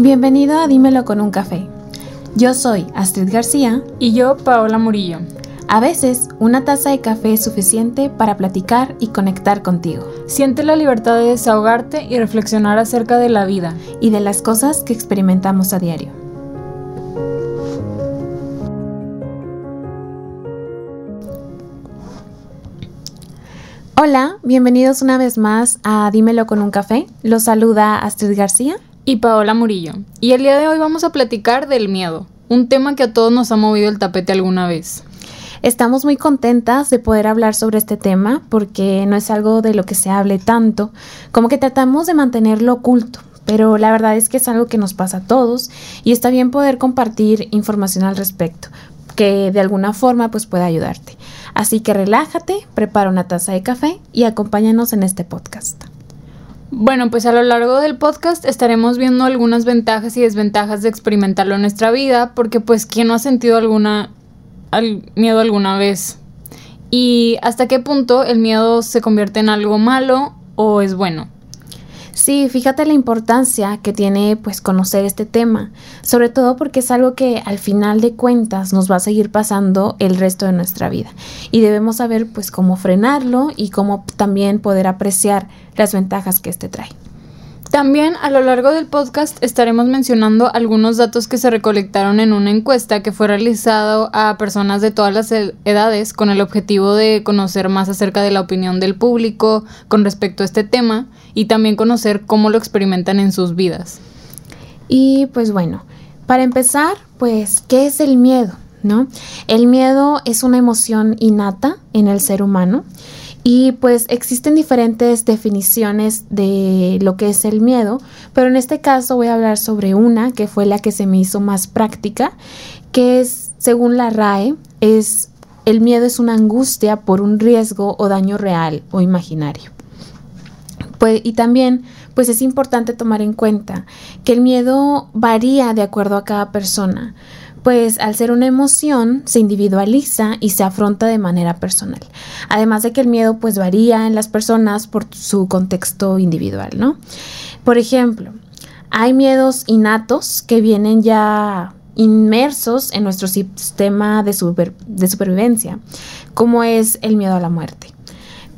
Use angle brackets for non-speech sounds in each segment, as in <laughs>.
Bienvenido a Dímelo con un café. Yo soy Astrid García y yo Paola Murillo. A veces una taza de café es suficiente para platicar y conectar contigo. Siente la libertad de desahogarte y reflexionar acerca de la vida y de las cosas que experimentamos a diario. Hola, bienvenidos una vez más a Dímelo con un café. Los saluda Astrid García y Paola Murillo. Y el día de hoy vamos a platicar del miedo, un tema que a todos nos ha movido el tapete alguna vez. Estamos muy contentas de poder hablar sobre este tema porque no es algo de lo que se hable tanto, como que tratamos de mantenerlo oculto, pero la verdad es que es algo que nos pasa a todos y está bien poder compartir información al respecto que de alguna forma pues pueda ayudarte. Así que relájate, prepara una taza de café y acompáñanos en este podcast. Bueno, pues a lo largo del podcast estaremos viendo algunas ventajas y desventajas de experimentarlo en nuestra vida, porque pues quién no ha sentido alguna miedo alguna vez y hasta qué punto el miedo se convierte en algo malo o es bueno. Sí, fíjate la importancia que tiene pues conocer este tema, sobre todo porque es algo que al final de cuentas nos va a seguir pasando el resto de nuestra vida y debemos saber pues cómo frenarlo y cómo también poder apreciar las ventajas que este trae. También a lo largo del podcast estaremos mencionando algunos datos que se recolectaron en una encuesta que fue realizado a personas de todas las edades con el objetivo de conocer más acerca de la opinión del público con respecto a este tema y también conocer cómo lo experimentan en sus vidas. Y pues bueno, para empezar, pues, ¿qué es el miedo? ¿No? El miedo es una emoción innata en el ser humano y pues existen diferentes definiciones de lo que es el miedo, pero en este caso voy a hablar sobre una que fue la que se me hizo más práctica, que es, según la RAE, es el miedo es una angustia por un riesgo o daño real o imaginario. Pues, y también, pues es importante tomar en cuenta que el miedo varía de acuerdo a cada persona, pues al ser una emoción se individualiza y se afronta de manera personal. Además de que el miedo pues varía en las personas por su contexto individual, ¿no? Por ejemplo, hay miedos innatos que vienen ya inmersos en nuestro sistema de, de supervivencia, como es el miedo a la muerte.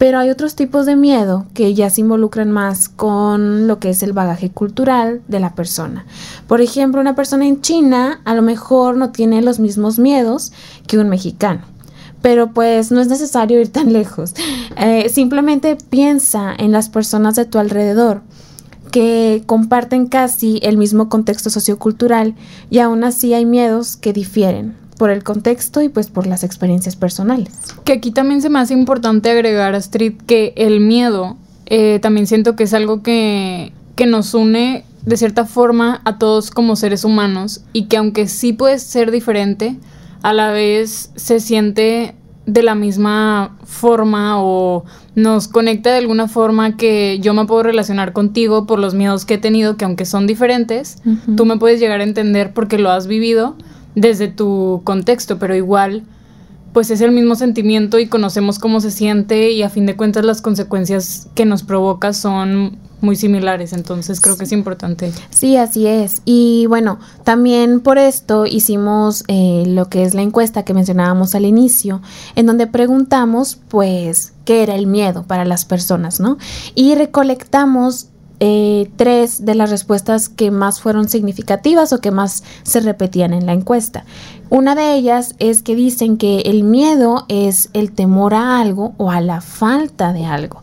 Pero hay otros tipos de miedo que ya se involucran más con lo que es el bagaje cultural de la persona. Por ejemplo, una persona en China a lo mejor no tiene los mismos miedos que un mexicano. Pero pues no es necesario ir tan <laughs> lejos. Eh, simplemente piensa en las personas de tu alrededor que comparten casi el mismo contexto sociocultural y aún así hay miedos que difieren por el contexto y pues por las experiencias personales. Que aquí también se me hace importante agregar, Astrid, que el miedo eh, también siento que es algo que, que nos une de cierta forma a todos como seres humanos y que aunque sí puede ser diferente, a la vez se siente de la misma forma o nos conecta de alguna forma que yo me puedo relacionar contigo por los miedos que he tenido, que aunque son diferentes, tú me puedes llegar a entender porque lo has vivido desde tu contexto, pero igual pues es el mismo sentimiento y conocemos cómo se siente y a fin de cuentas las consecuencias que nos provoca son muy similares, entonces creo que es importante. Sí, así es. Y bueno, también por esto hicimos eh, lo que es la encuesta que mencionábamos al inicio, en donde preguntamos pues qué era el miedo para las personas, ¿no? Y recolectamos eh, tres de las respuestas que más fueron significativas o que más se repetían en la encuesta. Una de ellas es que dicen que el miedo es el temor a algo o a la falta de algo.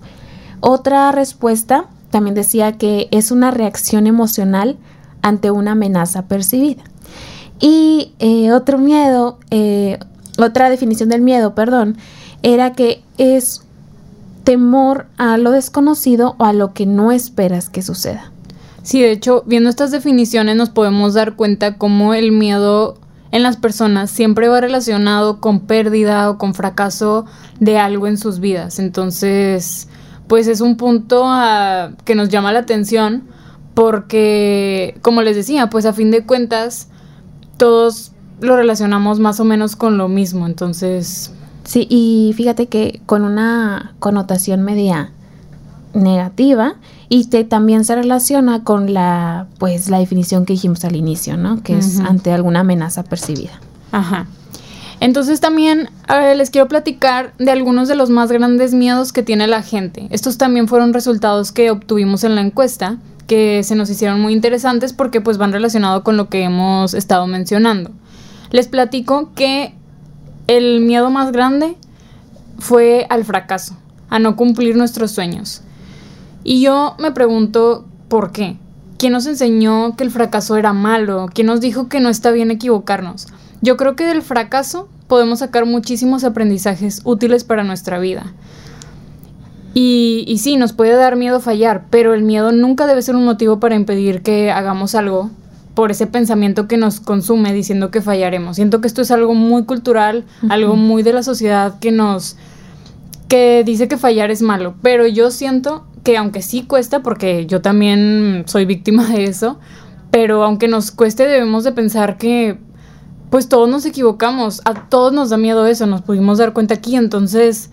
Otra respuesta también decía que es una reacción emocional ante una amenaza percibida. Y eh, otro miedo, eh, otra definición del miedo, perdón, era que es temor a lo desconocido o a lo que no esperas que suceda. Sí, de hecho, viendo estas definiciones nos podemos dar cuenta cómo el miedo en las personas siempre va relacionado con pérdida o con fracaso de algo en sus vidas. Entonces, pues es un punto que nos llama la atención porque, como les decía, pues a fin de cuentas todos lo relacionamos más o menos con lo mismo. Entonces, Sí, y fíjate que con una connotación media negativa y también se relaciona con la pues la definición que dijimos al inicio, ¿no? Que es ante alguna amenaza percibida. Ajá. Entonces también les quiero platicar de algunos de los más grandes miedos que tiene la gente. Estos también fueron resultados que obtuvimos en la encuesta, que se nos hicieron muy interesantes porque pues van relacionados con lo que hemos estado mencionando. Les platico que el miedo más grande fue al fracaso, a no cumplir nuestros sueños. Y yo me pregunto, ¿por qué? ¿Quién nos enseñó que el fracaso era malo? ¿Quién nos dijo que no está bien equivocarnos? Yo creo que del fracaso podemos sacar muchísimos aprendizajes útiles para nuestra vida. Y, sí, nos puede dar miedo fallar, pero el miedo nunca debe ser un motivo para impedir que hagamos algo por ese pensamiento que nos consume diciendo que fallaremos. Siento que esto es algo muy cultural, algo muy de la sociedad que nos que dice que fallar es malo, pero yo siento que aunque sí cuesta porque yo también soy víctima de eso, pero aunque nos cueste debemos de pensar que pues todos nos equivocamos, a todos nos da miedo eso, nos pudimos dar cuenta aquí, entonces,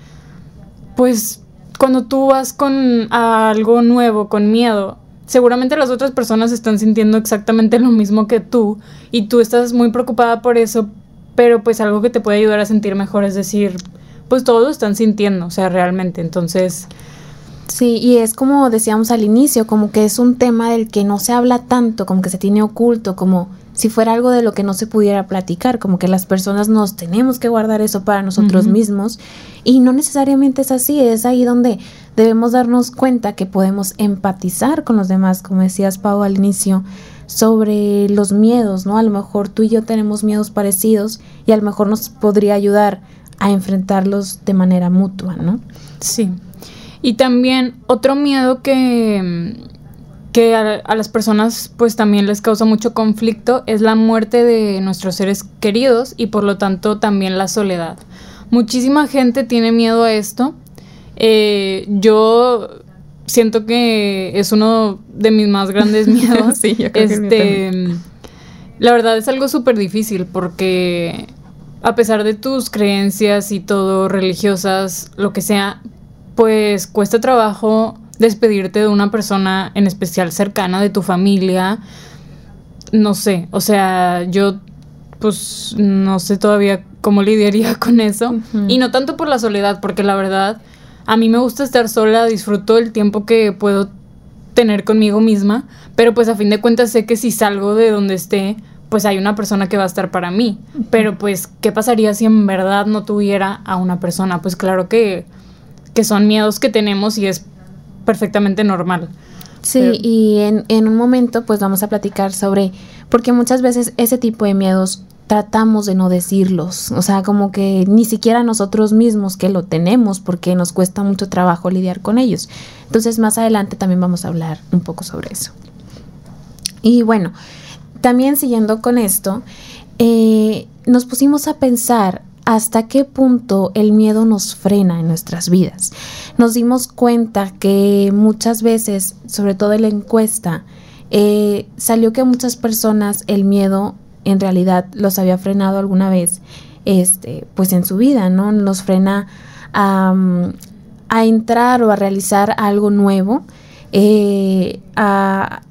pues cuando tú vas con algo nuevo, con miedo, seguramente las otras personas están sintiendo exactamente lo mismo que tú y tú estás muy preocupada por eso, pero pues algo que te puede ayudar a sentir mejor es decir, pues todos lo están sintiendo, o sea, realmente, entonces... Sí, y es como decíamos al inicio, como que es un tema del que no se habla tanto, como que se tiene oculto, como si fuera algo de lo que no se pudiera platicar, como que las personas nos tenemos que guardar eso para nosotros mismos y no necesariamente es así, es ahí donde debemos darnos cuenta que podemos empatizar con los demás, como decías Pau al inicio, sobre los miedos, ¿no? A lo mejor tú y yo tenemos miedos parecidos y a lo mejor nos podría ayudar a enfrentarlos de manera mutua, ¿no? Sí. Y también otro miedo que que a, las personas pues también les causa mucho conflicto es la muerte de nuestros seres queridos y por lo tanto también la soledad. Muchísima gente tiene miedo a esto. Eh, yo siento que es uno de mis más grandes <laughs> miedos. sí, yo creo este, la verdad es algo súper difícil porque a pesar de tus creencias y todo religiosas, lo que sea, pues cuesta trabajo despedirte de una persona en especial cercana de tu familia. No sé, o sea, yo pues no sé todavía cómo lidiaría <laughs> con eso. Y no tanto por la soledad, porque la verdad, a mí me gusta estar sola, disfruto el tiempo que puedo tener conmigo misma, pero pues a fin de cuentas sé que si salgo de donde esté, pues hay una persona que va a estar para mí. Pero pues, ¿qué pasaría si en verdad no tuviera a una persona? Pues claro que, que son miedos que tenemos y es perfectamente normal. Sí, y en, en un momento pues vamos a platicar sobre, porque muchas veces ese tipo de miedos tratamos de no decirlos, o sea, como que ni siquiera nosotros mismos que lo tenemos porque nos cuesta mucho trabajo lidiar con ellos. Entonces más adelante también vamos a hablar un poco sobre eso. Y bueno, también siguiendo con esto, eh, nos pusimos a pensar hasta qué punto el miedo nos frena en nuestras vidas. Nos dimos cuenta que muchas veces, sobre todo en la encuesta, eh, salió que muchas personas el miedo en realidad los había frenado alguna vez, este, pues en su vida, ¿no? Nos frena a, entrar o a realizar algo nuevo, eh, a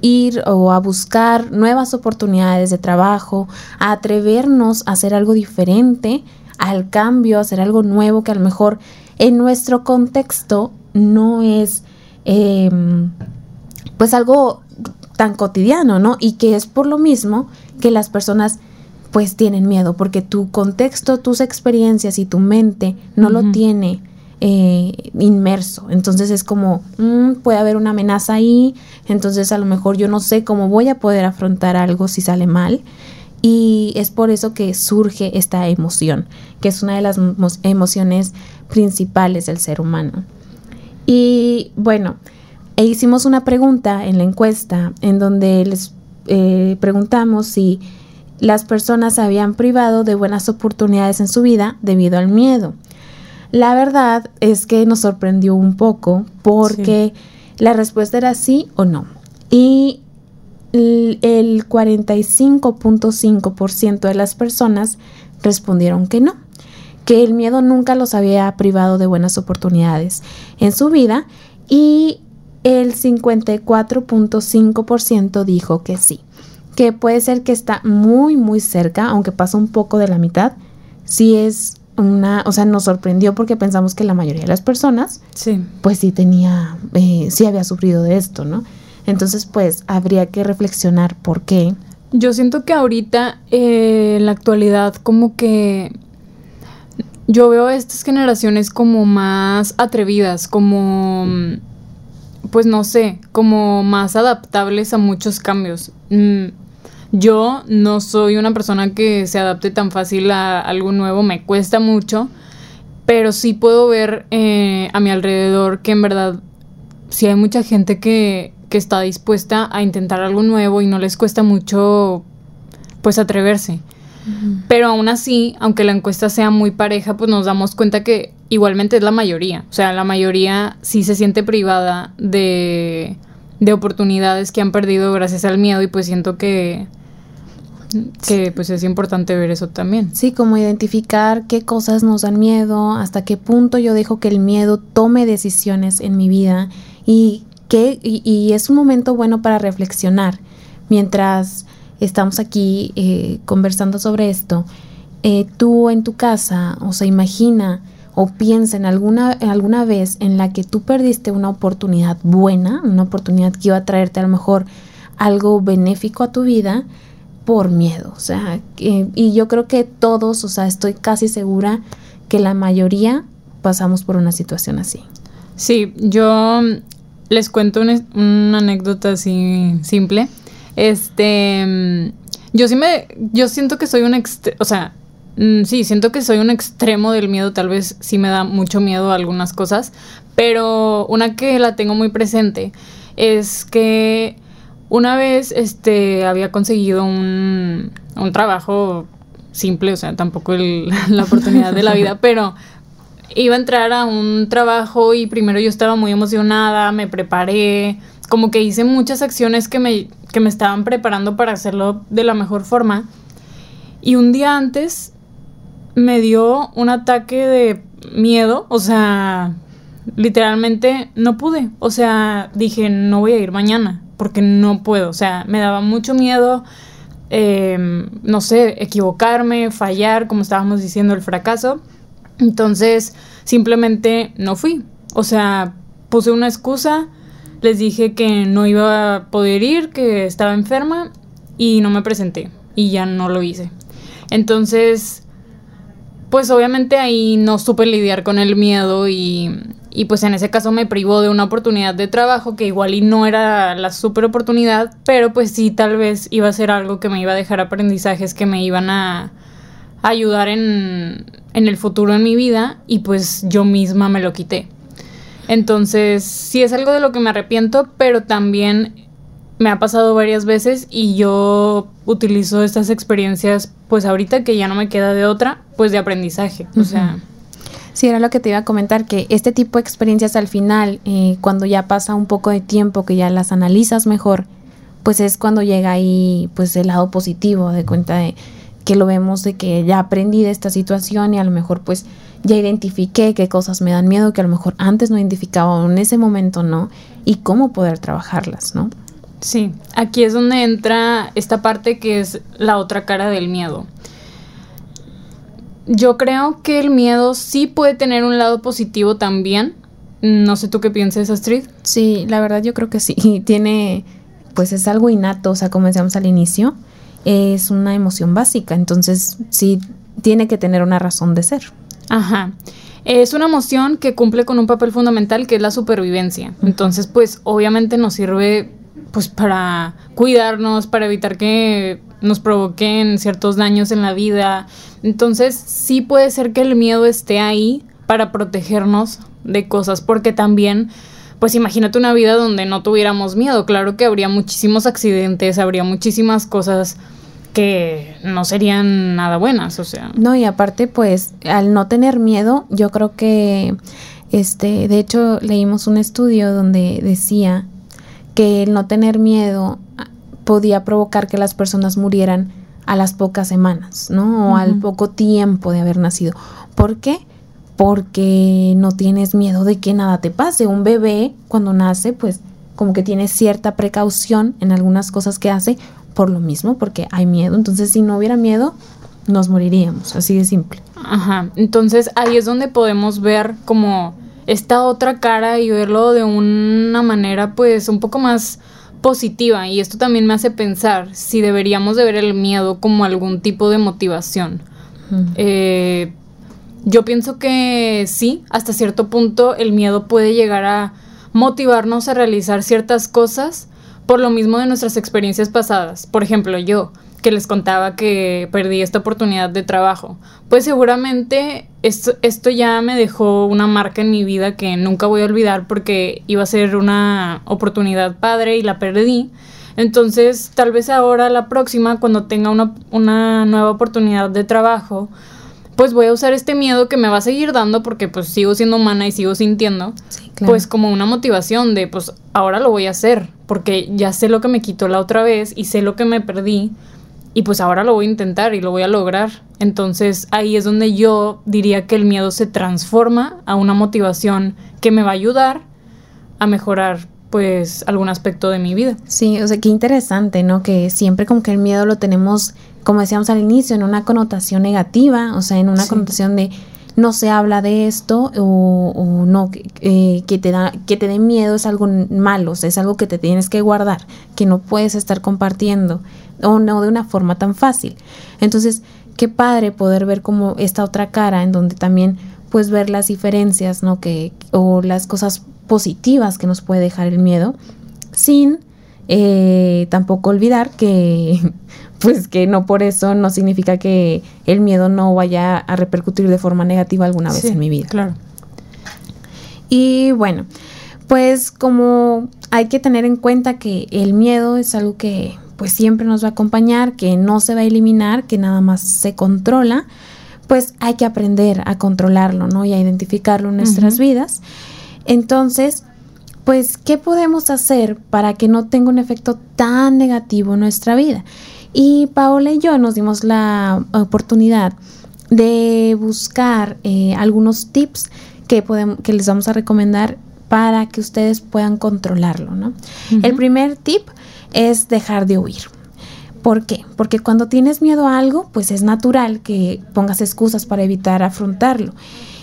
ir o a buscar nuevas oportunidades de trabajo, a atrevernos a hacer algo diferente, al cambio, a hacer algo nuevo que a lo mejor en nuestro contexto no es em, pues algo tan cotidiano, ¿no? Y que es por lo mismo que las personas pues tienen miedo, porque tu contexto, tus experiencias y tu mente no lo tiene eh, inmerso. Entonces es como, mm, puede haber una amenaza ahí, entonces a lo mejor yo no sé cómo voy a poder afrontar algo si sale mal. Y es por eso que surge esta emoción, que es una de las emociones principales del ser humano. Y bueno, e hicimos una pregunta en la encuesta en donde les eh, preguntamos si las personas habían privado de buenas oportunidades en su vida debido al miedo. La verdad es que nos sorprendió un poco porque la respuesta era sí o no. Y el 45.5% de las personas respondieron que no, que el miedo nunca los había privado de buenas oportunidades en su vida y el 54.5% dijo que sí, que puede ser que está muy muy cerca, aunque pasa un poco de la mitad, sí es una, o sea, nos sorprendió porque pensamos que la mayoría de las personas, sí. pues sí tenía, eh, sí había sufrido de esto, ¿no? Entonces, pues habría que reflexionar por qué. Yo siento que ahorita, eh, en la actualidad, como que yo veo a estas generaciones como más atrevidas, como, pues no sé, como más adaptables a muchos cambios. Mm, yo no soy una persona que se adapte tan fácil a algo nuevo, me cuesta mucho, pero sí puedo ver eh, a mi alrededor que en verdad sí hay mucha gente que, que está dispuesta a intentar algo nuevo y no les cuesta mucho pues atreverse. Pero aún así, aunque la encuesta sea muy pareja, pues nos damos cuenta que igualmente es la mayoría. O sea, la mayoría sí se siente privada de, de oportunidades que han perdido gracias al miedo y pues siento que, que pues es importante ver eso también. Sí, como identificar qué cosas nos dan miedo, hasta qué punto yo dejo que el miedo tome decisiones en mi vida y, que, y, es un momento bueno para reflexionar mientras estamos aquí eh, conversando sobre esto, eh, tú en tu casa, o sea, imagina o piensa en alguna, en alguna vez en la que tú perdiste una oportunidad buena, una oportunidad que iba a traerte a lo mejor algo benéfico a tu vida por miedo. O sea, y yo creo que todos, o sea, estoy casi segura que la mayoría pasamos por una situación así. Sí, yo les cuento una, una anécdota así simple. Este, mm, yo sí me, yo siento que soy un, o sea, mm, sí, siento que soy un extremo del miedo, tal vez sí me da mucho miedo a algunas cosas, pero una que la tengo muy presente es que una vez, este, había conseguido un, un trabajo simple, o sea, tampoco <laughs> la oportunidad de la vida, <laughs> pero iba a entrar a un trabajo y primero yo estaba muy emocionada, me preparé, como que hice muchas acciones que me, que me estaban preparando para hacerlo de la mejor forma. Y un día antes me dio un ataque de miedo, o sea, literalmente no pude. O sea, dije, no voy a ir mañana, porque no puedo. O sea, me daba mucho miedo, em, no sé, equivocarme, fallar, como estábamos diciendo, el fracaso. Entonces, simplemente no fui. O sea, puse una excusa les dije que no iba a poder ir, que estaba enferma y no me presenté y ya no lo hice. Entonces, pues obviamente ahí no supe lidiar con el miedo y, y, pues en ese caso me privó de una oportunidad de trabajo que igual y no era la super oportunidad, pero pues sí tal vez iba a ser algo que me iba a dejar aprendizajes que me iban a ayudar en, en el futuro en mi vida y pues yo misma me lo quité. Entonces, sí es algo de lo que me arrepiento, pero también me ha pasado varias veces y yo utilizo estas experiencias, pues ahorita que ya no me queda de otra, pues de aprendizaje. O sea. Sí, era lo que te iba a comentar, que este tipo de experiencias al final, eh, cuando ya pasa un poco de tiempo, que ya las analizas mejor, pues es cuando llega ahí pues el lado positivo, de cuenta de que lo vemos de que ya aprendí de esta situación y a lo mejor pues ya identifiqué qué cosas me dan miedo que a lo mejor antes no identificaba o en ese momento no y cómo poder trabajarlas, ¿no? Sí, aquí es donde entra esta parte que es la otra cara del miedo. Yo creo que el miedo sí puede tener un lado positivo también. No sé tú qué piensas, Astrid. Sí, la verdad yo creo que sí. Tiene, pues es algo innato, o sea, como decíamos al inicio, es una emoción básica, entonces sí tiene que tener una razón de ser. Ajá. Es una emoción que cumple con un papel fundamental que es la supervivencia. Entonces, pues obviamente nos sirve pues para cuidarnos, para evitar que nos provoquen ciertos daños en la vida. Entonces, sí puede ser que el miedo esté ahí para protegernos de cosas, porque también pues imagínate una vida donde no tuviéramos miedo. Claro que habría muchísimos accidentes, habría muchísimas cosas que no serían nada buenas, o sea. No, y aparte, pues, al no tener miedo, yo creo que, este, de hecho, leímos un estudio donde decía que el no tener miedo ah, podía provocar que las personas murieran a las pocas semanas, ¿no? O al poco tiempo de haber nacido. ¿Por qué? porque no tienes miedo de que nada te pase. Un bebé cuando nace, pues como que tiene cierta precaución en algunas cosas que hace por lo mismo, porque hay miedo. Entonces, si no hubiera miedo, nos moriríamos, así de simple. Ajá, entonces ahí es donde podemos ver como esta otra cara y verlo de una manera pues un poco más positiva y esto también me hace pensar si deberíamos de ver el miedo como algún tipo de motivación. Eh, yo pienso que sí, hasta cierto punto el miedo puede llegar a motivarnos a realizar ciertas cosas por lo mismo de nuestras experiencias pasadas. Por ejemplo, yo, que les contaba que perdí esta oportunidad de trabajo. Pues seguramente esto, esto, ya me dejó una marca en mi vida que nunca voy a olvidar porque iba a ser una oportunidad padre y la perdí. Entonces, tal vez ahora, la próxima, cuando tenga una, una nueva oportunidad de trabajo, pues voy a usar este miedo que me va a seguir dando porque pues sigo siendo humana y sigo sintiendo, pues como una motivación de pues ahora lo voy a hacer porque ya sé lo que me quitó la otra vez y sé lo que me perdí y pues ahora lo voy a intentar y lo voy a lograr. Entonces ahí es donde yo diría que el miedo se transforma a una motivación que me va a ayudar a mejorar pues algún aspecto de mi vida. Sí, o sea, qué interesante, ¿no? Que siempre como que el miedo lo tenemos, como decíamos al inicio, en una connotación negativa, o sea, en una connotación de no se habla de esto o, no, eh, que, te da, que te dé miedo es algo malo, es algo que te tienes que guardar, que no puedes estar compartiendo o no de una forma tan fácil. Entonces, qué padre poder ver como esta otra cara en donde también puedes ver las diferencias, ¿no? Que, o las cosas positivas que nos puede dejar el miedo, sin eh, tampoco olvidar que pues que no por eso no significa que el miedo no vaya a repercutir de forma negativa alguna vez en mi vida. Claro. Y bueno, pues como hay que tener en cuenta que el miedo es algo que pues siempre nos va a acompañar, que no se va a eliminar, que nada más se controla, pues hay que aprender a controlarlo, ¿no? Y a identificarlo en nuestras vidas. Entonces, pues, ¿qué podemos hacer para que no tenga un efecto tan negativo en nuestra vida? Y Paola y yo nos dimos la oportunidad de buscar eh, algunos tips que, podemos, que les vamos a recomendar para que ustedes puedan controlarlo. ¿no? El primer tip es dejar de huir. ¿Por qué? Porque cuando tienes miedo a algo, pues es natural que pongas excusas para evitar afrontarlo.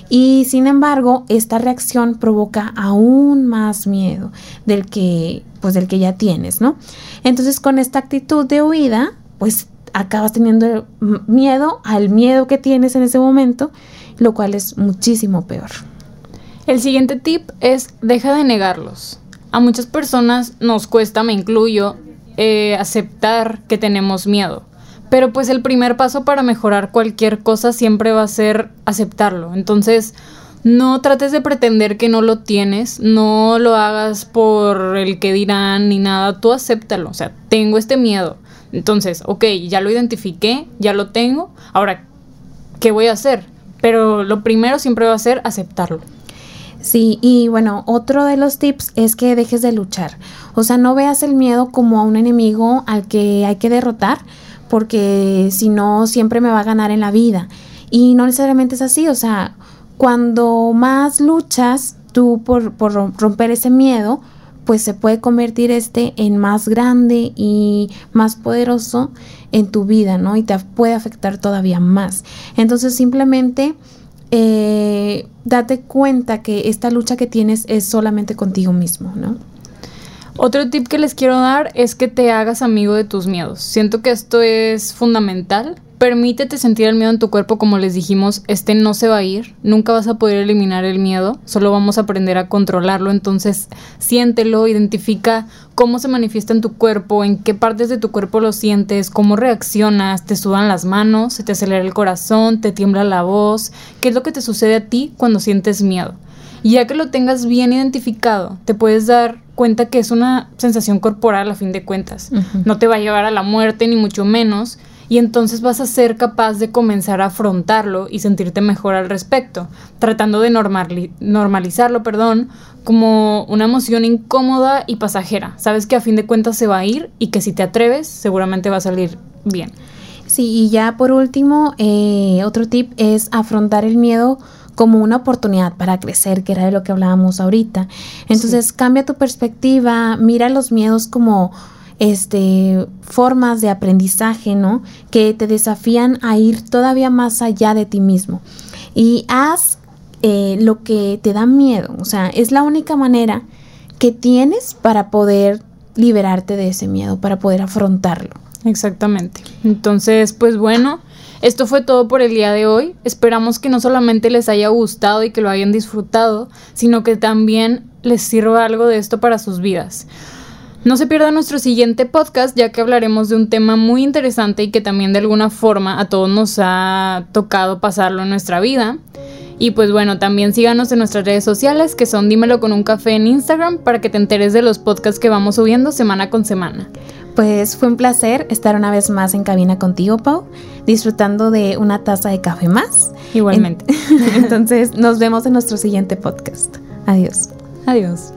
Y sin embargo, esta reacción provoca aún más miedo del que, pues del que ya tienes, ¿no? Entonces, con esta actitud de huida, pues acabas teniendo miedo al miedo que tienes en ese momento, lo cual es muchísimo peor. El siguiente tip es deja de negarlos. A muchas personas nos cuesta, me incluyo, eh, aceptar que tenemos miedo. Pero pues el primer paso para mejorar cualquier cosa siempre va a ser aceptarlo. Entonces, no trates de pretender que no lo tienes, no lo hagas por el que dirán ni nada, tú acéptalo. O sea, tengo este miedo. Entonces, ok, ya lo identifiqué, ya lo tengo, ahora, ¿qué voy a hacer? Pero lo primero siempre va a ser aceptarlo. Sí, y bueno, otro de los tips es que dejes de luchar. O sea, no veas el miedo como a un enemigo al que hay que derrotar, porque si no, siempre me va a ganar en la vida. Y no necesariamente es así, o sea, cuando más luchas tú por, por romper ese miedo, pues se puede convertir este en más grande y más poderoso en tu vida, ¿no? Y te puede afectar todavía más. Entonces simplemente eh, date cuenta que esta lucha que tienes es solamente contigo mismo, ¿no? Otro tip que les quiero dar es que te hagas amigo de tus miedos. Siento que esto es fundamental Permítete sentir el miedo en tu cuerpo, como les dijimos, este no se va a ir, nunca vas a poder eliminar el miedo, solo vamos a aprender a controlarlo, entonces siéntelo, identifica cómo se manifiesta en tu cuerpo, en qué partes de tu cuerpo lo sientes, cómo reaccionas, te sudan las manos, se te acelera el corazón, te tiembla la voz, qué es lo que te sucede a ti cuando sientes miedo. Y ya que lo tengas bien identificado, te puedes dar cuenta que es una sensación corporal a fin de cuentas. No te va a llevar a la muerte, ni mucho menos, y entonces vas a ser capaz de comenzar a afrontarlo y sentirte mejor al respecto, tratando de normalizarlo, perdón, como una emoción incómoda y pasajera. Sabes que a fin de cuentas se va a ir y que si te atreves seguramente va a salir bien. Sí, y ya por último, eh, otro tip es afrontar el miedo como una oportunidad para crecer, que era de lo que hablábamos ahorita. Entonces cambia tu perspectiva, mira los miedos como este, formas de aprendizaje, ¿no? Que te desafían a ir todavía más allá de ti mismo. Y haz eh, lo que te da miedo, o sea, es la única manera que tienes para poder liberarte de ese miedo, para poder afrontarlo. Exactamente. Entonces, pues bueno, esto fue todo por el día de hoy. Esperamos que no solamente les haya gustado y que lo hayan disfrutado, sino que también les sirva algo de esto para sus vidas. No se pierda nuestro siguiente podcast ya que hablaremos de un tema muy interesante y que también de alguna forma a todos nos ha tocado pasarlo en nuestra vida. Y pues bueno, también síganos en nuestras redes sociales que son Dímelo con un café en Instagram para que te enteres de los podcasts que vamos subiendo semana con semana. Pues fue un placer estar una vez más en cabina contigo, Pau, disfrutando de una taza de café más. Igualmente. <laughs> Entonces nos vemos en nuestro siguiente podcast. Adiós. Adiós.